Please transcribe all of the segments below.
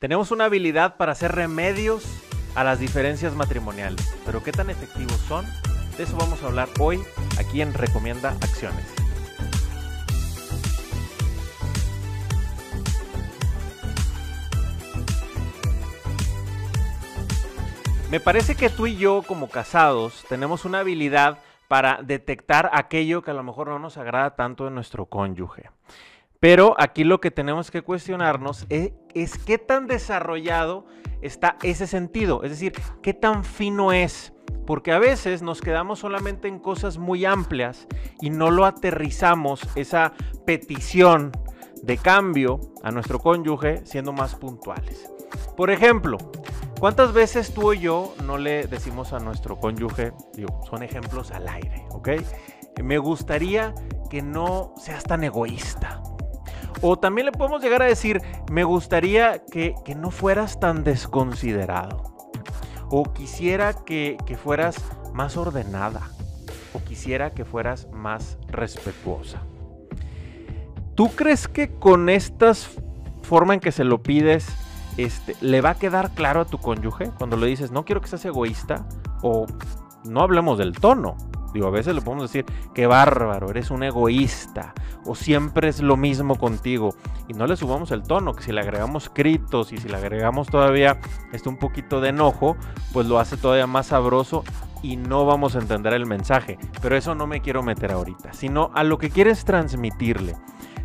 Tenemos una habilidad para hacer remedios a las diferencias matrimoniales, pero ¿qué tan efectivos son? De eso vamos a hablar hoy aquí en Recomienda Acciones. Me parece que tú y yo como casados tenemos una habilidad para detectar aquello que a lo mejor no nos agrada tanto de nuestro cónyuge. Pero aquí lo que tenemos que cuestionarnos es, qué tan desarrollado está ese sentido, es decir, qué tan fino es. Porque a veces nos quedamos solamente en cosas muy amplias y no lo aterrizamos, esa petición de cambio a nuestro cónyuge siendo más puntuales. Por ejemplo, ¿Cuántas veces tú y yo no le decimos a nuestro cónyuge, digo, son ejemplos al aire, ¿ok? Me gustaría que no seas tan egoísta. O también le podemos llegar a decir, me gustaría que, no fueras tan desconsiderado. O quisiera que, que fueras más ordenada. O quisiera que fueras más respetuosa. ¿Tú crees que con esta forma en que se lo pides, este, le va a quedar claro a tu cónyuge cuando le dices, no quiero que seas egoísta, o no hablemos del tono. Digo, a veces le podemos decir, qué bárbaro, eres un egoísta, o siempre es lo mismo contigo. Y no le subamos el tono, que si le agregamos gritos y si le agregamos todavía este un poquito de enojo, pues lo hace todavía más sabroso y no vamos a entender el mensaje. Pero eso no me quiero meter ahorita, sino a lo que quieres transmitirle.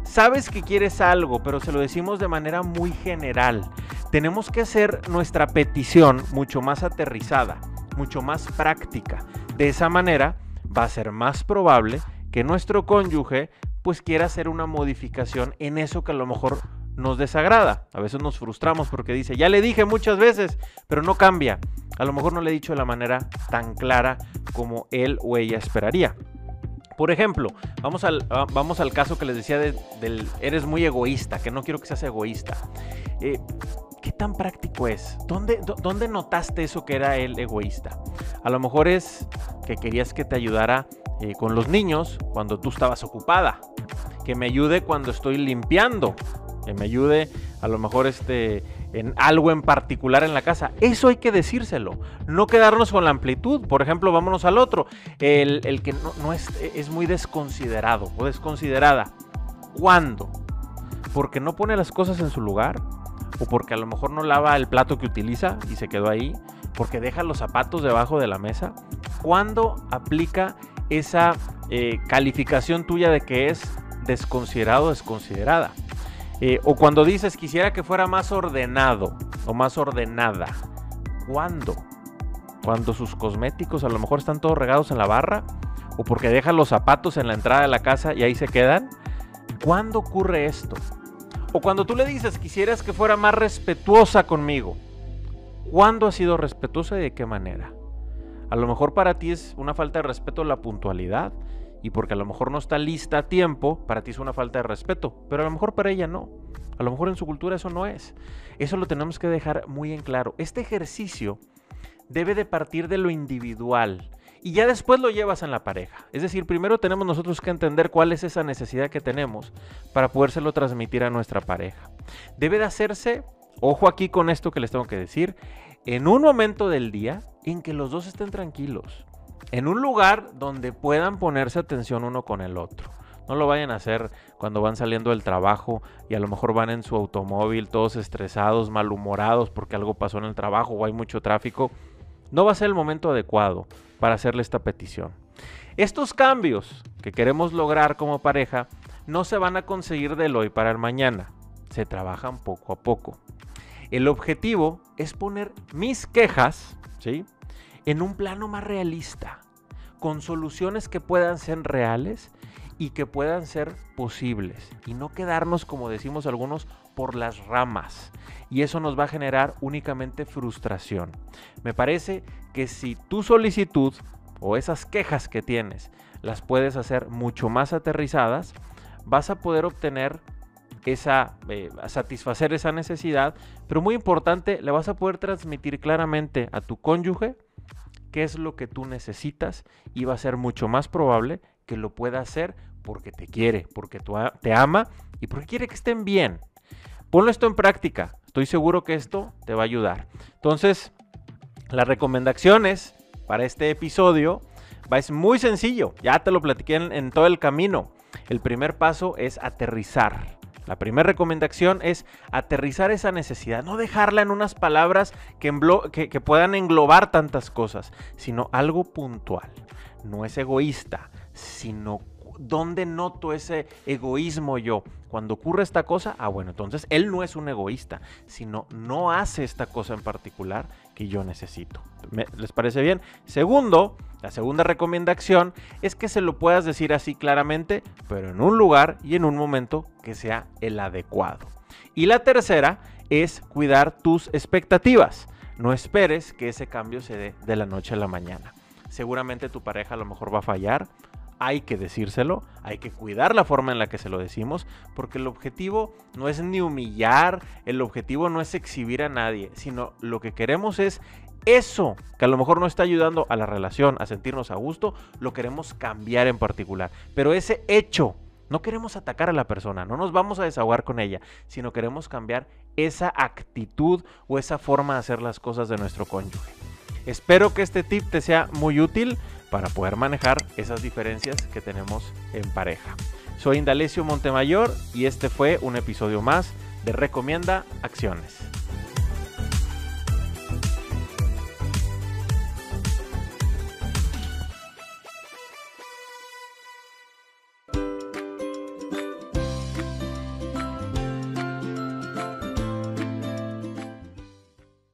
Sabes que quieres algo, pero se lo decimos de manera muy general. Tenemos que hacer nuestra petición mucho más aterrizada, mucho más práctica. De esa manera va a ser más probable que nuestro cónyuge pues quiera hacer una modificación en eso que a lo mejor nos desagrada. A veces nos frustramos porque dice, ya le dije muchas veces, pero no cambia. A lo mejor no le he dicho de la manera tan clara como él o ella esperaría. Por ejemplo, vamos al, ah, vamos al caso que les decía del eres muy egoísta, que no quiero que seas egoísta. Eh, ¿Qué tan práctico es? ¿Dónde, ¿Dónde notaste eso que era el egoísta? A lo mejor es que querías que te ayudara eh, con los niños cuando tú estabas ocupada, que me ayude cuando estoy limpiando, que me ayude a lo mejor este, en algo en particular en la casa. Eso hay que decírselo, no quedarnos con la amplitud. Por ejemplo, vámonos al otro, el, que no, es, es muy desconsiderado o desconsiderada. ¿Cuándo? ¿Porque no pone las cosas en su lugar? ¿O porque a lo mejor no lava el plato que utiliza y se quedó ahí? ¿Porque deja los zapatos debajo de la mesa? ¿Cuándo aplica esa eh, calificación tuya de que es desconsiderado o desconsiderada? Eh, o cuando dices quisiera que fuera más ordenado o más ordenada. ¿Cuándo? Cuando sus cosméticos a lo mejor están todos regados en la barra. O porque deja los zapatos en la entrada de la casa y ahí se quedan. ¿Cuándo ocurre esto? O cuando tú le dices quisieras que fuera más respetuosa conmigo. ¿Cuándo ha sido respetuosa y de qué manera? A lo mejor para ti es una falta de respeto la puntualidad y porque a lo mejor no está lista a tiempo, para ti es una falta de respeto, pero a lo mejor para ella no. A lo mejor en su cultura eso no es. Eso lo tenemos que dejar muy en claro. Este ejercicio debe de partir de lo individual y ya después lo llevas en la pareja. Es decir, primero tenemos nosotros que entender cuál es esa necesidad que tenemos para podérselo transmitir a nuestra pareja. Debe de hacerse, ojo aquí con esto que les tengo que decir, en un momento del día en que los dos estén tranquilos en un lugar donde puedan ponerse atención uno con el otro. No lo vayan a hacer cuando van saliendo del trabajo y a lo mejor van en su automóvil todos estresados, malhumorados porque algo pasó en el trabajo o hay mucho tráfico. No va a ser el momento adecuado para hacerle esta petición. Estos cambios que queremos lograr como pareja no se van a conseguir del hoy para el mañana. Se trabajan poco a poco. El objetivo es poner mis quejas, ¿sí? en un plano más realista, con soluciones que puedan ser reales y que puedan ser posibles y no quedarnos, como decimos algunos, por las ramas. Y eso nos va a generar únicamente frustración. Me parece que si tu solicitud o esas quejas que tienes las puedes hacer mucho más aterrizadas, vas a poder obtener esa, eh, satisfacer esa necesidad, pero muy importante, le vas a poder transmitir claramente a tu cónyuge qué es lo que tú necesitas y va a ser mucho más probable que lo pueda hacer porque te quiere, porque te ama y porque quiere que estén bien. Ponlo esto en práctica. Estoy seguro que esto te va a ayudar. Entonces, las recomendaciones para este episodio es muy sencillo. Ya te lo platiqué en todo el camino. El primer paso es aterrizar. La primera recomendación es aterrizar esa necesidad, no dejarla en unas palabras que, puedan englobar tantas cosas, sino algo puntual. No es egoísta, sino dónde noto ese egoísmo yo. Cuando ocurre esta cosa, ah, bueno, entonces él no es un egoísta, sino no hace esta cosa en particular que yo necesito. ¿Les parece bien? Segundo, la segunda recomendación es que se lo puedas decir así claramente, pero en un lugar y en un momento que sea el adecuado. Y la tercera es cuidar tus expectativas. No esperes que ese cambio se dé de la noche a la mañana. Seguramente tu pareja a lo mejor va a fallar, hay que decírselo, hay que cuidar la forma en la que se lo decimos, porque el objetivo no es ni humillar, el objetivo no es exhibir a nadie, sino lo que queremos es eso que a lo mejor no está ayudando a la relación, a sentirnos a gusto, lo queremos cambiar en particular. Pero ese hecho, no queremos atacar a la persona, no nos vamos a desahogar con ella, sino queremos cambiar esa actitud o esa forma de hacer las cosas de nuestro cónyuge. Espero que este tip te sea muy útil para poder manejar esas diferencias que tenemos en pareja. Soy Indalecio Montemayor y este fue un episodio más de Recomienda Acciones.